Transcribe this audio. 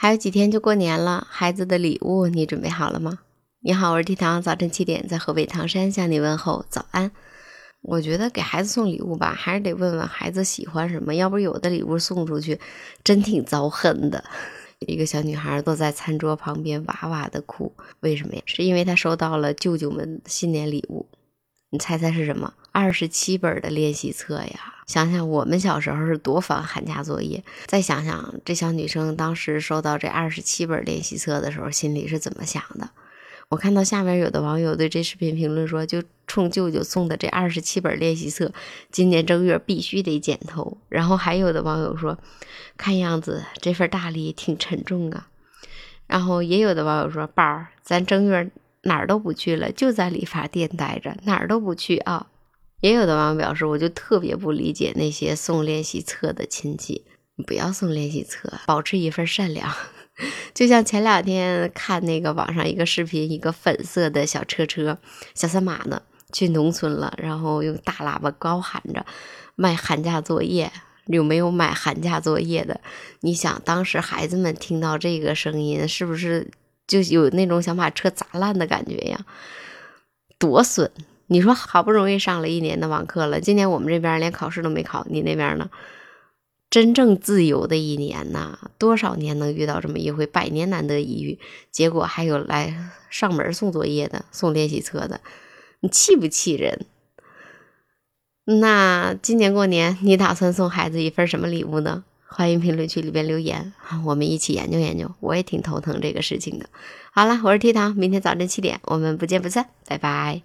还有几天就过年了，孩子的礼物你准备好了吗？你好，我是 T 糖，早晨七点在河北唐山向你问候早安。我觉得给孩子送礼物吧，还是得问问孩子喜欢什么，要不有的礼物送出去真挺遭恨的。一个小女孩坐在餐桌旁边哇哇的哭，为什么呀？是因为她收到了舅舅们新年礼物。你猜猜是什么？二十七本的练习册呀！想想我们小时候是多烦寒假作业，再想想这小女生当时收到这二十七本练习册的时候，心里是怎么想的？我看到下面有的网友对这视频评论说：“就冲舅舅送的这二十七本练习册，今年正月必须得剪头。”然后还有的网友说：“看样子这份大礼挺沉重啊。”然后也有的网友说：“宝儿，咱正月。”哪儿都不去了，就在理发店待着，哪儿都不去啊。也有的网友表示，我就特别不理解那些送练习册的亲戚，不要送练习册，保持一份善良。就像前两天看那个网上一个视频，一个粉色的小车车，小三马呢，去农村了，然后用大喇叭高喊着卖寒假作业，有没有买寒假作业的？你想，当时孩子们听到这个声音，是不是？就有那种想把车砸烂的感觉呀，多损！你说好不容易上了一年的网课了，今年我们这边连考试都没考，你那边呢？真正自由的一年呐，多少年能遇到这么一回，百年难得一遇。结果还有来上门送作业的、送练习册的，你气不气人？那今年过年你打算送孩子一份什么礼物呢？欢迎评论区里边留言，我们一起研究研究。我也挺头疼这个事情的。好了，我是 T 糖，明天早晨七点我们不见不散，拜拜。